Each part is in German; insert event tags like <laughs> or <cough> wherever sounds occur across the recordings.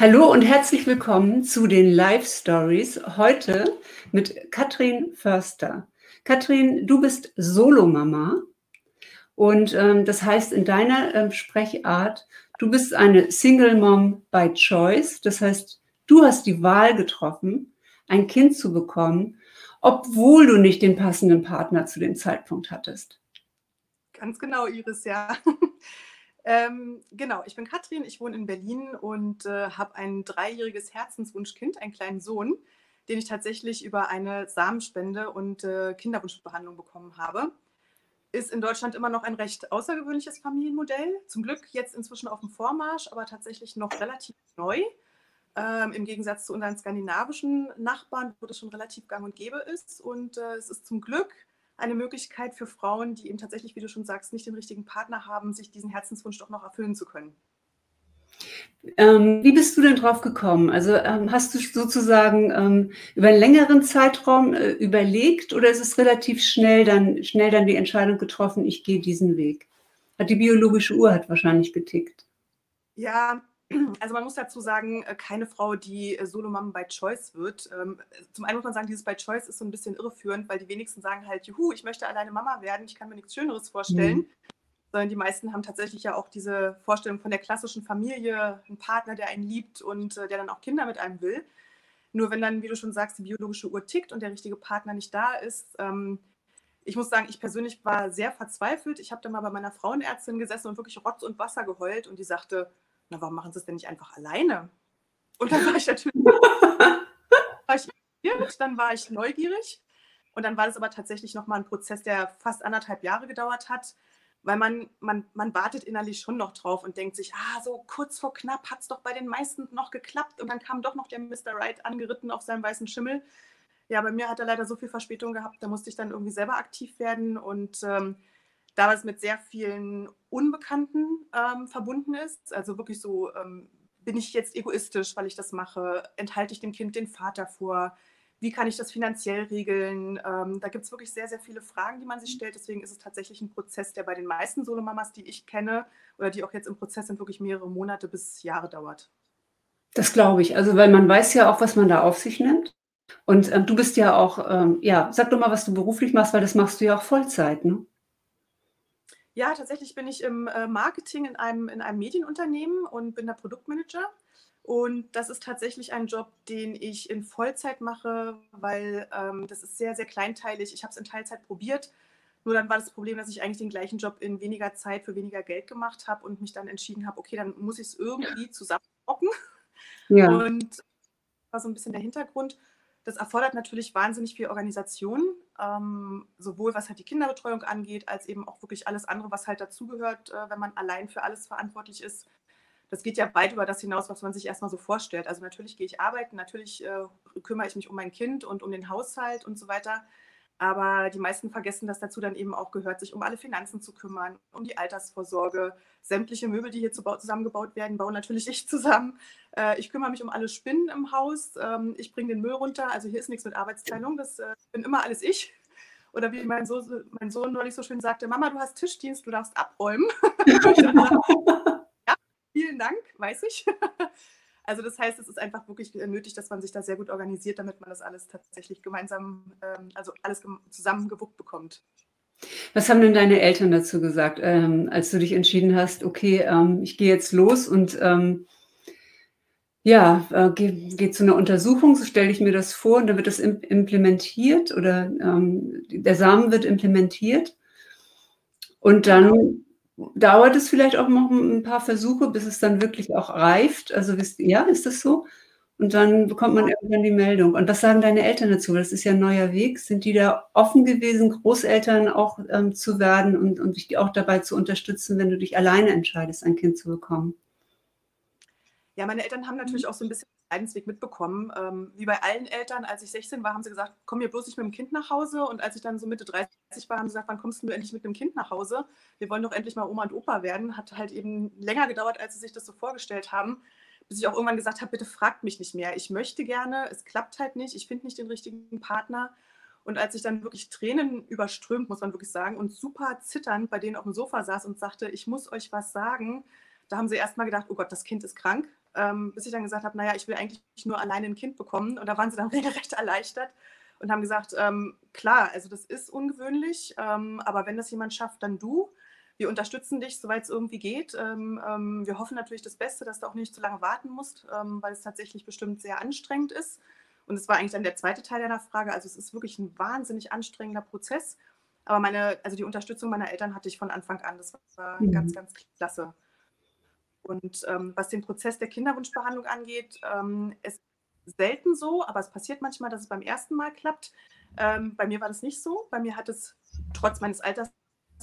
Hallo und herzlich willkommen zu den Live Stories. Heute mit Katrin Förster. Katrin, du bist Solomama und ähm, das heißt in deiner äh, Sprechart, du bist eine Single Mom by Choice. Das heißt, du hast die Wahl getroffen, ein Kind zu bekommen, obwohl du nicht den passenden Partner zu dem Zeitpunkt hattest. Ganz genau, Iris, ja. Ähm, genau, ich bin Katrin, ich wohne in Berlin und äh, habe ein dreijähriges Herzenswunschkind, einen kleinen Sohn, den ich tatsächlich über eine Samenspende und äh, Kinderwunschbehandlung bekommen habe. Ist in Deutschland immer noch ein recht außergewöhnliches Familienmodell. Zum Glück jetzt inzwischen auf dem Vormarsch, aber tatsächlich noch relativ neu. Ähm, Im Gegensatz zu unseren skandinavischen Nachbarn, wo das schon relativ gang und gäbe ist. Und äh, es ist zum Glück eine Möglichkeit für Frauen, die eben tatsächlich, wie du schon sagst, nicht den richtigen Partner haben, sich diesen Herzenswunsch doch noch erfüllen zu können. Ähm, wie bist du denn drauf gekommen? Also ähm, hast du sozusagen ähm, über einen längeren Zeitraum äh, überlegt oder ist es relativ schnell dann, schnell dann die Entscheidung getroffen, ich gehe diesen Weg? Hat die biologische Uhr hat wahrscheinlich getickt. Ja, also man muss dazu sagen, äh, keine Frau, die äh, Solomam by Choice wird. Ähm, zum einen muss man sagen, dieses by Choice ist so ein bisschen irreführend, weil die wenigsten sagen halt, juhu, ich möchte alleine Mama werden, ich kann mir nichts Schöneres vorstellen. Mhm. Sondern die meisten haben tatsächlich ja auch diese Vorstellung von der klassischen Familie, einen Partner, der einen liebt und äh, der dann auch Kinder mit einem will. Nur wenn dann, wie du schon sagst, die biologische Uhr tickt und der richtige Partner nicht da ist, ähm, ich muss sagen, ich persönlich war sehr verzweifelt. Ich habe dann mal bei meiner Frauenärztin gesessen und wirklich Rotz und Wasser geheult und die sagte, na, warum machen sie es denn nicht einfach alleine? Und dann war ich <laughs> natürlich, war ich dann war ich neugierig. Und dann war das aber tatsächlich nochmal ein Prozess, der fast anderthalb Jahre gedauert hat, weil man, man, man wartet innerlich schon noch drauf und denkt sich, ah, so kurz vor knapp hat es doch bei den meisten noch geklappt. Und dann kam doch noch der Mr. Right angeritten auf seinem weißen Schimmel. Ja, bei mir hat er leider so viel Verspätung gehabt, da musste ich dann irgendwie selber aktiv werden und ähm, da es mit sehr vielen Unbekannten ähm, verbunden ist. Also wirklich so, ähm, bin ich jetzt egoistisch, weil ich das mache? Enthalte ich dem Kind den Vater vor? Wie kann ich das finanziell regeln? Ähm, da gibt es wirklich sehr, sehr viele Fragen, die man sich stellt. Deswegen ist es tatsächlich ein Prozess, der bei den meisten Solomamas, die ich kenne oder die auch jetzt im Prozess sind, wirklich mehrere Monate bis Jahre dauert. Das glaube ich. Also, weil man weiß ja auch, was man da auf sich nimmt. Und ähm, du bist ja auch, ähm, ja, sag doch mal, was du beruflich machst, weil das machst du ja auch Vollzeit, ne? Ja, tatsächlich bin ich im äh, Marketing in einem, in einem Medienunternehmen und bin der Produktmanager. Und das ist tatsächlich ein Job, den ich in Vollzeit mache, weil ähm, das ist sehr, sehr kleinteilig. Ich habe es in Teilzeit probiert. Nur dann war das Problem, dass ich eigentlich den gleichen Job in weniger Zeit für weniger Geld gemacht habe und mich dann entschieden habe, okay, dann muss ich es irgendwie zusammenrocken. Ja. Und das war so ein bisschen der Hintergrund. Das erfordert natürlich wahnsinnig viel Organisation, ähm, sowohl was halt die Kinderbetreuung angeht, als eben auch wirklich alles andere, was halt dazugehört, äh, wenn man allein für alles verantwortlich ist. Das geht ja weit über das hinaus, was man sich erstmal so vorstellt. Also natürlich gehe ich arbeiten, natürlich äh, kümmere ich mich um mein Kind und um den Haushalt und so weiter. Aber die meisten vergessen, dass dazu dann eben auch gehört, sich um alle Finanzen zu kümmern, um die Altersvorsorge. Sämtliche Möbel, die hier zusammengebaut werden, bauen natürlich ich zusammen. Äh, ich kümmere mich um alle Spinnen im Haus. Ähm, ich bringe den Müll runter. Also hier ist nichts mit Arbeitsteilung. Das äh, bin immer alles ich. Oder wie mein Sohn, mein Sohn neulich so schön sagte, Mama, du hast Tischdienst, du darfst abräumen. <laughs> <laughs> ja, vielen Dank, weiß ich. <laughs> Also das heißt, es ist einfach wirklich nötig, dass man sich da sehr gut organisiert, damit man das alles tatsächlich gemeinsam, ähm, also alles zusammengewuppt bekommt. Was haben denn deine Eltern dazu gesagt, ähm, als du dich entschieden hast, okay, ähm, ich gehe jetzt los und ja, äh, gehe geh zu einer Untersuchung, so stelle ich mir das vor, und dann wird das implementiert oder der Samen wird implementiert und dann dauert es vielleicht auch noch ein paar Versuche, bis es dann wirklich auch reift. Also ja, ist das so? Und dann bekommt man irgendwann die Meldung. Und was sagen deine Eltern dazu? Das ist ja ein neuer Weg. Sind die da offen gewesen, Großeltern auch ähm, zu werden und, und dich auch dabei zu unterstützen, wenn du dich alleine entscheidest, ein Kind zu bekommen? Ja, meine Eltern haben natürlich auch so ein bisschen Leidensweg mitbekommen. Ähm, wie bei allen Eltern, als ich 16 war, haben sie gesagt, komm mir bloß nicht mit dem Kind nach Hause. Und als ich dann so Mitte 30 war, haben sie gesagt, wann kommst du endlich mit dem Kind nach Hause? Wir wollen doch endlich mal Oma und Opa werden. Hat halt eben länger gedauert, als sie sich das so vorgestellt haben. Bis ich auch irgendwann gesagt habe, bitte fragt mich nicht mehr. Ich möchte gerne, es klappt halt nicht, ich finde nicht den richtigen Partner. Und als ich dann wirklich Tränen überströmt, muss man wirklich sagen, und super zitternd bei denen auf dem Sofa saß und sagte, ich muss euch was sagen, da haben sie erst mal gedacht, oh Gott, das Kind ist krank ähm, bis ich dann gesagt habe, naja, ich will eigentlich nur alleine ein Kind bekommen. Und da waren sie dann <laughs> regelrecht erleichtert und haben gesagt, ähm, klar, also das ist ungewöhnlich, ähm, aber wenn das jemand schafft, dann du. Wir unterstützen dich, soweit es irgendwie geht. Ähm, ähm, wir hoffen natürlich das Beste, dass du auch nicht zu lange warten musst, ähm, weil es tatsächlich bestimmt sehr anstrengend ist. Und es war eigentlich dann der zweite Teil deiner Frage. Also es ist wirklich ein wahnsinnig anstrengender Prozess. Aber meine, also die Unterstützung meiner Eltern hatte ich von Anfang an. Das war mhm. ganz, ganz klasse. Und ähm, was den Prozess der Kinderwunschbehandlung angeht, ähm, es ist selten so, aber es passiert manchmal, dass es beim ersten Mal klappt. Ähm, bei mir war das nicht so. Bei mir hat es trotz meines Alters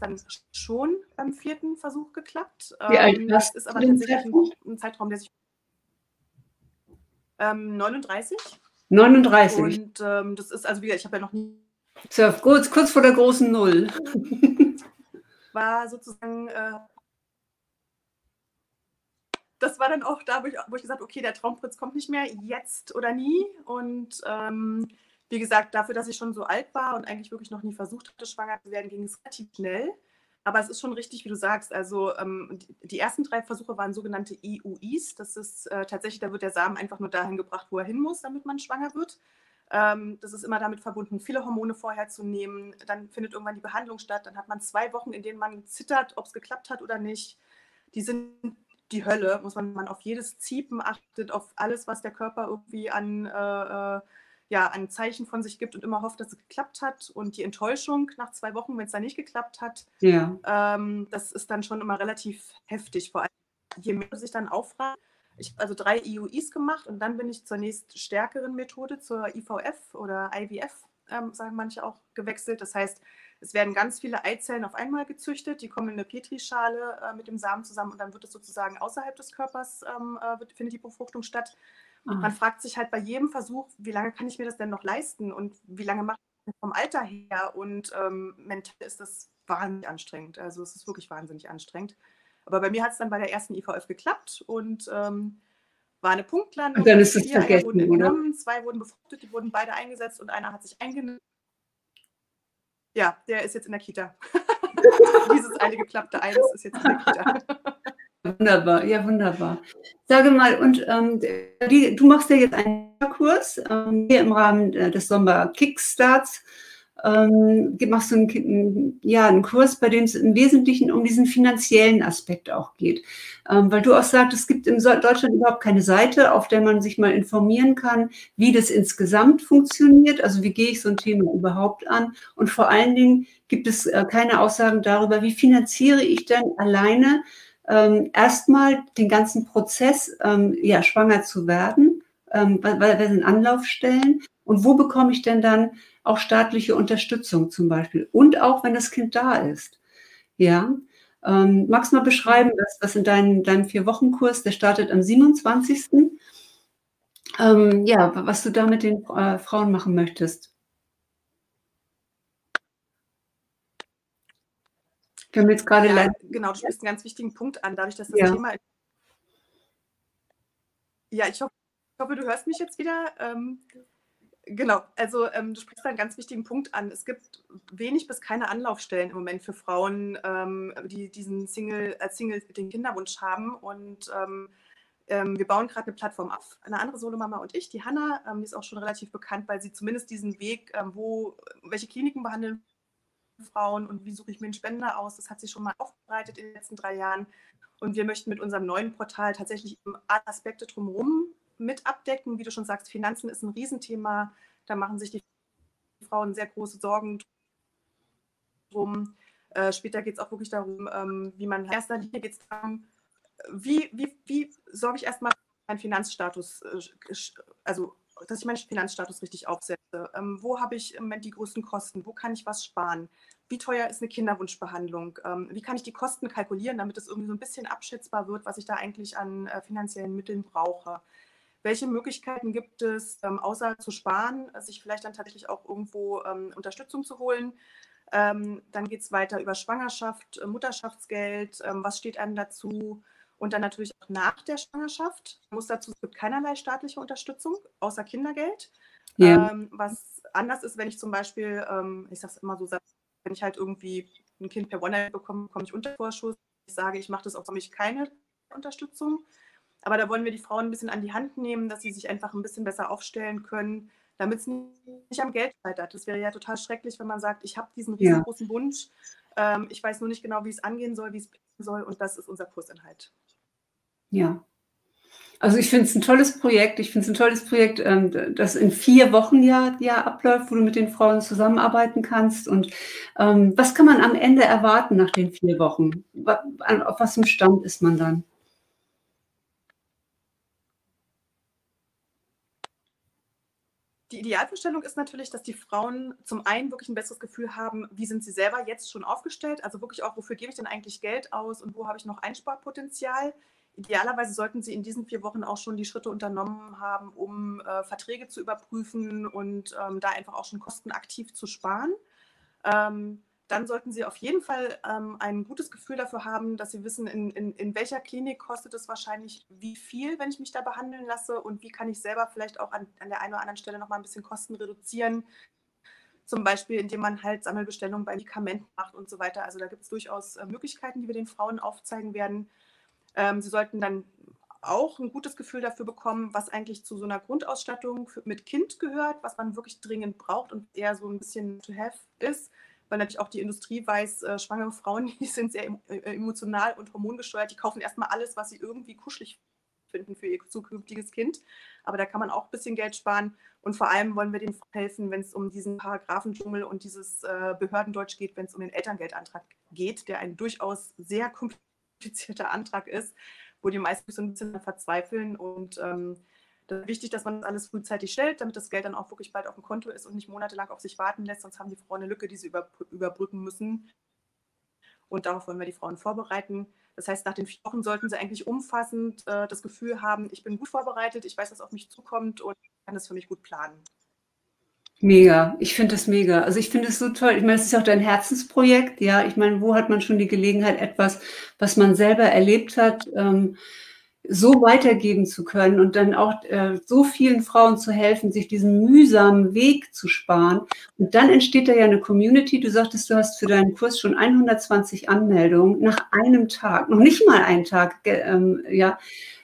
dann schon beim vierten Versuch geklappt. Wie alt ähm, das ist aber tatsächlich ein, ein, Zeitraum, der sich 39. 39. Und ähm, das ist, also wie gesagt, ich habe ja noch nie. So, kurz, kurz vor der großen Null. war sozusagen äh, das war dann auch da, wo ich, wo ich gesagt habe, okay, der Traumprinz kommt nicht mehr, jetzt oder nie. Und ähm, wie gesagt, dafür, dass ich schon so alt war und eigentlich wirklich noch nie versucht hatte, schwanger zu werden, ging es relativ schnell. Aber es ist schon richtig, wie du sagst. Also ähm, die, ersten drei Versuche waren sogenannte IUIs. Das ist äh, tatsächlich, da wird der Samen einfach nur dahin gebracht, wo er hin muss, damit man schwanger wird. Ähm, das ist immer damit verbunden, viele Hormone vorher zu nehmen. Dann findet irgendwann die Behandlung statt. Dann hat man zwei Wochen, in denen man zittert, ob es geklappt hat oder nicht. Die sind die Hölle, muss man, man auf jedes Ziepen achtet, auf alles, was der Körper irgendwie an, äh, äh, ja, an Zeichen von sich gibt und immer hofft, dass es geklappt hat. Und die Enttäuschung nach zwei Wochen, wenn es dann nicht geklappt hat, ja. ähm, das ist dann schon immer relativ heftig. Vor allem, je mehr sich dann auffragt, ich habe also drei IUIs gemacht und dann bin ich zur nächst stärkeren Methode, zur IVF oder IVF, ähm, sagen manche auch, gewechselt. Das heißt, es werden ganz viele Eizellen auf einmal gezüchtet, die kommen in eine Petrischale äh, mit dem Samen zusammen und dann wird es sozusagen außerhalb des Körpers, ähm, äh, wird, findet die Befruchtung statt. Und man fragt sich halt bei jedem Versuch, wie lange kann ich mir das denn noch leisten und wie lange mache ich das vom Alter her und ähm, mental ist das wahnsinnig anstrengend. Also es ist wirklich wahnsinnig anstrengend. Aber bei mir hat es dann bei der ersten IVF geklappt und ähm, war eine Punktlandung. Und dann ist es vergessen, wurden entnommen, zwei wurden befruchtet, die wurden beide eingesetzt und einer hat sich eingenommen ja, der ist jetzt in der Kita. <laughs> Dieses eine geklappte Eis ist jetzt in der Kita. Wunderbar, ja, wunderbar. Sage mal, und ähm, die, du machst ja jetzt einen Kurs ähm, hier im Rahmen äh, des Sommer Kickstarts ähm, machst du einen, ja, einen Kurs, bei dem es im Wesentlichen um diesen finanziellen Aspekt auch geht. Ähm, weil du auch sagst, es gibt in Deutschland überhaupt keine Seite, auf der man sich mal informieren kann, wie das insgesamt funktioniert. Also wie gehe ich so ein Thema überhaupt an? Und vor allen Dingen gibt es äh, keine Aussagen darüber, wie finanziere ich denn alleine ähm, erstmal den ganzen Prozess, ähm, ja, schwanger zu werden. Ähm, weil sind Anlaufstellen und wo bekomme ich denn dann auch staatliche Unterstützung zum Beispiel und auch wenn das Kind da ist. Ja, ähm, magst du mal beschreiben, was, was in deinem, deinem Vier-Wochen-Kurs, der startet am 27. Ähm, ja, was du da mit den äh, Frauen machen möchtest? Wir haben jetzt gerade ja, genau, du sprichst einen ganz wichtigen Punkt an, dadurch, dass das ja. Thema. Ja, ich hoffe, ich hoffe, du hörst mich jetzt wieder. Ähm, Genau, also ähm, du sprichst da einen ganz wichtigen Punkt an. Es gibt wenig bis keine Anlaufstellen im Moment für Frauen, ähm, die diesen Single, als Single den Kinderwunsch haben. Und ähm, ähm wir bauen gerade eine Plattform auf. Eine andere Solomama und ich, die Hanna, ähm, die ist auch schon relativ bekannt, weil sie zumindest diesen Weg, ähm, wo, welche Kliniken behandeln Frauen und wie suche ich mir einen Spender aus, das hat sie schon mal aufbereitet in den letzten drei Jahren. Und wir möchten mit unserem neuen Portal tatsächlich alle Aspekte drumherum mit abdecken. Wie du schon sagst, Finanzen ist ein Riesenthema. Da machen sich die Frauen sehr große Sorgen drum. Äh, später geht es auch wirklich darum, ähm, wie man in erster Linie geht es darum, wie, wie, wie sorge ich erstmal meinen Finanzstatus, äh, also dass ich meinen Finanzstatus richtig aufsetze. Ähm, wo habe ich im Moment die größten Kosten? Wo kann ich was sparen? Wie teuer ist eine Kinderwunschbehandlung? Ähm, wie kann ich die Kosten kalkulieren, damit es irgendwie so ein bisschen abschätzbar wird, was ich da eigentlich an äh, finanziellen Mitteln brauche? Welche Möglichkeiten gibt es, ähm, außer zu sparen, sich vielleicht dann tatsächlich auch irgendwo ähm, Unterstützung zu holen? Ähm, dann geht es weiter über Schwangerschaft, äh, Mutterschaftsgeld, ähm, was steht einem dazu? Und dann natürlich auch nach der Schwangerschaft. Ich muss dazu, es gibt keinerlei staatliche Unterstützung, außer Kindergeld. Ja. Ähm, was anders ist, wenn ich zum Beispiel, ich sage es immer so, wenn ich halt irgendwie ein Kind per One bekomme, bekomme ich Untervorschuss. Ich sage, ich mache das auch, habe ich keine Unterstützung. Aber da wollen wir die Frauen ein bisschen an die Hand nehmen, dass sie sich einfach ein bisschen besser aufstellen können, damit es nicht am Geld scheitert. Das wäre ja total schrecklich, wenn man sagt, ich habe diesen riesengroßen ja. Wunsch, ähm, ich weiß nur nicht genau, wie es angehen soll, wie es soll und das ist unser Kursinhalt. Ja. Also ich finde es ein tolles Projekt. Ich finde es ein tolles Projekt, ähm, das in vier Wochen ja, ja abläuft, wo du mit den Frauen zusammenarbeiten kannst. Und ähm, was kann man am Ende erwarten nach den vier Wochen? Auf was im Stand ist man dann? Idealvorstellung ist natürlich, dass die Frauen zum einen wirklich ein besseres Gefühl haben, wie sind sie selber jetzt schon aufgestellt, also wirklich auch, wofür gebe ich denn eigentlich Geld aus und wo habe ich noch Einsparpotenzial. Idealerweise sollten sie in diesen vier Wochen auch schon die Schritte unternommen haben, um äh, Verträge zu überprüfen und ähm, da einfach auch schon Kosten aktiv zu sparen. Ähm, dann sollten Sie auf jeden Fall ähm, ein gutes Gefühl dafür haben, dass Sie wissen, in, in, in welcher Klinik kostet es wahrscheinlich wie viel, wenn ich mich da behandeln lasse und wie kann ich selber vielleicht auch an, an der einen oder anderen Stelle noch mal ein bisschen Kosten reduzieren. Zum Beispiel, indem man halt Sammelbestellungen bei Medikamenten macht und so weiter. Also da gibt es durchaus äh, Möglichkeiten, die wir den Frauen aufzeigen werden. Ähm, sie sollten dann auch ein gutes Gefühl dafür bekommen, was eigentlich zu so einer Grundausstattung mit Kind gehört, was man wirklich dringend braucht und eher so ein bisschen to have ist weil natürlich auch die Industrie weiß, äh, schwangere Frauen, <laughs> die sind sehr äh, emotional und hormongesteuert, die kaufen erstmal alles, was sie irgendwie kuschelig finden für ihr zukünftiges Kind. Aber da kann man auch ein bisschen Geld sparen. Und vor allem wollen wir denen helfen, wenn es um diesen Paragraphendschungel und dieses äh, Behördendeutsch geht, wenn es um den Elterngeldantrag geht, der ein durchaus sehr komplizierter Antrag ist, wo die meisten so ein bisschen verzweifeln und ähm, wichtig, dass man das alles frühzeitig stellt, damit das Geld dann auch wirklich bald auf dem Konto ist und nicht monatelang auf sich warten lässt, sonst haben die Frauen eine Lücke, die sie überbrücken müssen. Und darauf wollen wir die Frauen vorbereiten. Das heißt, nach den vier Wochen sollten sie eigentlich umfassend äh, das Gefühl haben, ich bin gut vorbereitet, ich weiß, was auf mich zukommt und kann das für mich gut planen. Mega, ich finde das mega. Also ich finde es so toll. Ich meine, es ist auch dein Herzensprojekt, ja. Ich meine, wo hat man schon die Gelegenheit, etwas, was man selber erlebt hat, ähm, so weitergeben zu können und dann auch äh, so vielen Frauen zu helfen, sich diesen mühsamen Weg zu sparen. Und dann entsteht da ja eine Community. Du sagtest, du hast für deinen Kurs schon 120 Anmeldungen nach einem Tag, noch nicht mal einen Tag, ähm, ja.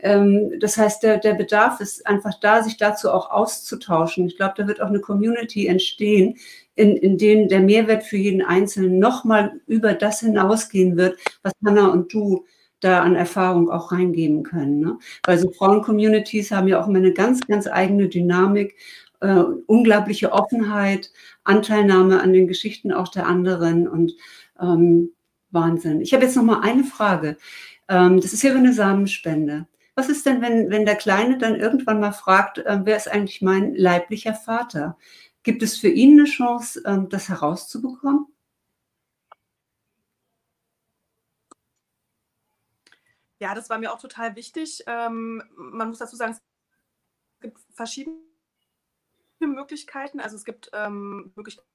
Ähm, das heißt, der, der Bedarf ist einfach da, sich dazu auch auszutauschen. Ich glaube, da wird auch eine Community entstehen, in, in denen der Mehrwert für jeden Einzelnen nochmal über das hinausgehen wird, was Hannah und du da an Erfahrung auch reingeben können. Ne? Weil so Frauen-Communities haben ja auch immer eine ganz, ganz eigene Dynamik, äh, unglaubliche Offenheit, Anteilnahme an den Geschichten auch der anderen und ähm, Wahnsinn. Ich habe jetzt noch mal eine Frage. Ähm, das ist ja eine Samenspende. Was ist denn, wenn, wenn der Kleine dann irgendwann mal fragt, äh, wer ist eigentlich mein leiblicher Vater? Gibt es für ihn eine Chance, äh, das herauszubekommen? Ja, das war mir auch total wichtig. Ähm, man muss dazu sagen, es gibt verschiedene Möglichkeiten. Also es gibt ähm, Möglichkeiten,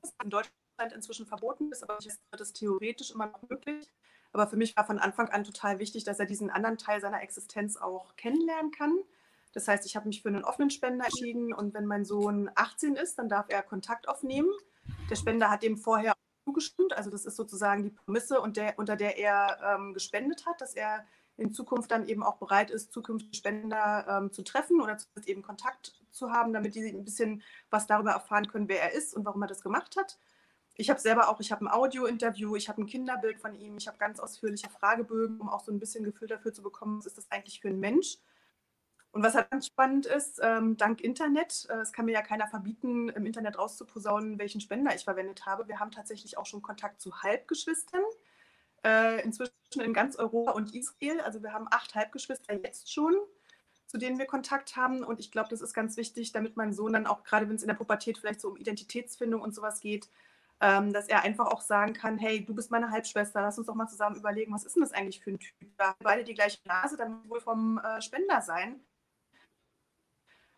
das in Deutschland inzwischen verboten ist, aber ist das theoretisch immer noch möglich. Aber für mich war von Anfang an total wichtig, dass er diesen anderen Teil seiner Existenz auch kennenlernen kann. Das heißt, ich habe mich für einen offenen Spender entschieden und wenn mein Sohn 18 ist, dann darf er Kontakt aufnehmen. Der Spender hat dem vorher zugestimmt. Also das ist sozusagen die Prämisse, und der, unter der er ähm, gespendet hat, dass er in Zukunft dann eben auch bereit ist, zukünftige Spender ähm, zu treffen oder zumindest eben Kontakt zu haben, damit die ein bisschen was darüber erfahren können, wer er ist und warum er das gemacht hat. Ich habe selber auch, ich habe ein Audio-Interview, ich habe ein Kinderbild von ihm, ich habe ganz ausführliche Fragebögen, um auch so ein bisschen Gefühl dafür zu bekommen, was ist das eigentlich für ein Mensch. Und was halt ganz spannend ist, ähm, dank Internet, äh, es kann mir ja keiner verbieten, im Internet rauszuposaunen, welchen Spender ich verwendet habe. Wir haben tatsächlich auch schon Kontakt zu Halbgeschwistern, äh, inzwischen in ganz Europa und Israel. Also wir haben acht Halbgeschwister jetzt schon, zu denen wir Kontakt haben. Und ich glaube, das ist ganz wichtig, damit mein Sohn dann auch, gerade wenn es in der Pubertät vielleicht so um Identitätsfindung und sowas geht, ähm, dass er einfach auch sagen kann, hey, du bist meine Halbschwester, lass uns doch mal zusammen überlegen, was ist denn das eigentlich für ein Typ? Wir haben beide die gleiche Nase, dann wohl vom äh, Spender sein.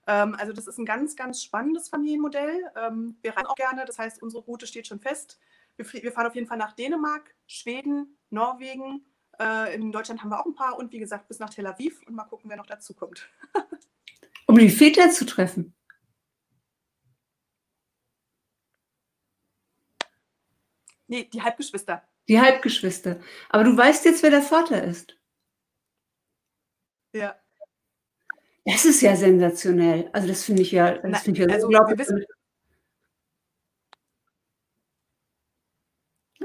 Ähm, also das ist ein ganz, ganz spannendes Familienmodell. Ähm, wir reisen auch gerne, das heißt, unsere Route steht schon fest. Wir, wir fahren auf jeden Fall nach Dänemark, Schweden, Norwegen. Äh, in Deutschland haben wir auch ein paar und wie gesagt bis nach Tel Aviv und mal gucken, wer noch dazu kommt. <laughs> um die Väter zu treffen. Nee, die Halbgeschwister. Die Halbgeschwister. Aber du weißt jetzt, wer der Vater ist. Ja. Das ist ja sensationell. Also, das finde ich ja das finde ich ja also, wir unglaublich.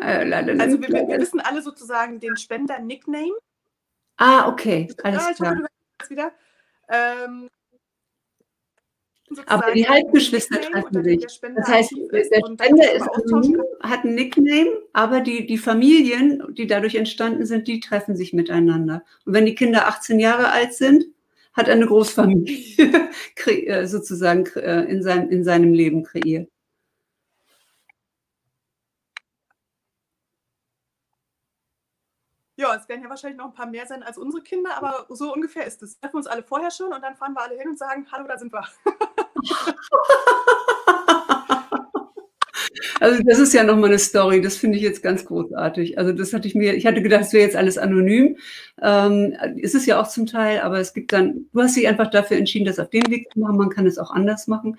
Also, wir wir wissen alle sozusagen den Spender-Nickname. Ah, okay, alles hoffe, klar. wieder. Ähm Aber die Halbgeschwister treffen sich. Das heißt, der Spender ist anonym, hat 'n Nickname, aber die die Familien, die dadurch entstanden sind, die treffen sich miteinander. Und wenn die Kinder 18 Jahre alt sind, hat er 'ne Großfamilie <laughs> äh, sozusagen äh, in seinem in seinem Leben kreiert. Ja, es werden ja wahrscheinlich noch 'n paar mehr sein als unsere Kinder, aber so ungefähr ist es. Treffen uns alle vorher schon und dann fahren wir alle hin und sagen: „Hallo, da sind wir.“ <laughs> Also, das ist ja noch mal 'ne Story, das finde ich jetzt ganz großartig. Also, das hatte ich mir ich hatte gedacht, es wäre jetzt alles anonym. Ähm, äh, ist es ja auch zum Teil, aber es gibt dann du hast dich einfach dafür entschieden, das auf dem Weg zu machen. Man kann es auch anders machen.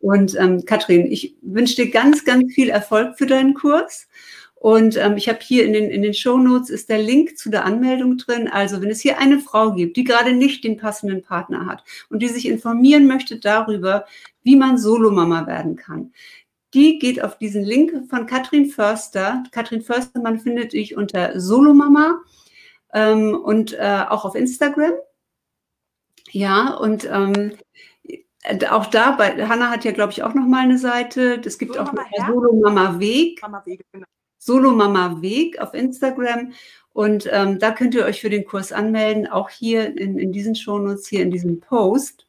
Und, ähm, Katrin, ich wünsche dir ganz, ganz viel Erfolg für deinen Kurs. Und, ähm, ich habe hier in den in den Shownotes ist der Link zu der Anmeldung drin. Also, wenn es hier eine Frau gibt, die grade nicht den passenden Partner hat und die sich informieren möchte darüber, wie man Solomama werden kann, die geht auf diesen Link von Katrin Förster. Katrin Förster, man findet dich unter Solomama, ähm, und, äh, auch auf Instagram. Ja, und, ähm, äh, auch da bei Hannah hat ja, glaube ich, auch noch mal 'ne Seite. Es gibt auch Solomama der Herz? Solomama Weg. Mama Wege, genau. Solomama Weg auf Instagram. Und, ähm, da könnt ihr euch für den Kurs anmelden, auch hier in in diesen Shownotes, hier in diesem Post.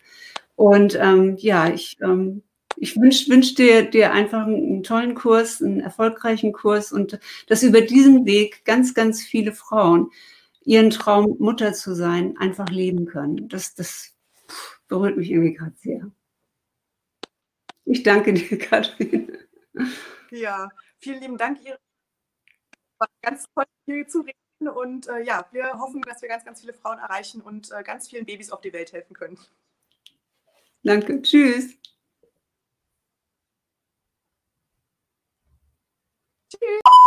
Und, ähm, ja, ich, ähm ich wünsche wünsche dir dir einfach 'n 'n tollen Kurs, 'n erfolgreichen Kurs und dass über diesen Weg ganz, ganz viele Frauen ihren Traum, Mutter zu sein, einfach leben können. Das das berührt mich irgendwie grad sehr. Ich danke dir, <laughs> Katrin. Ja, vielen lieben Dank, Iris. War ganz toll, dir zu reden und, äh, ja, wir hoffen, dass wir ganz, ganz viele Frauen erreichen und, äh, ganz vielen Babys auf die Welt helfen können. Danke. Tschüss. Cheers.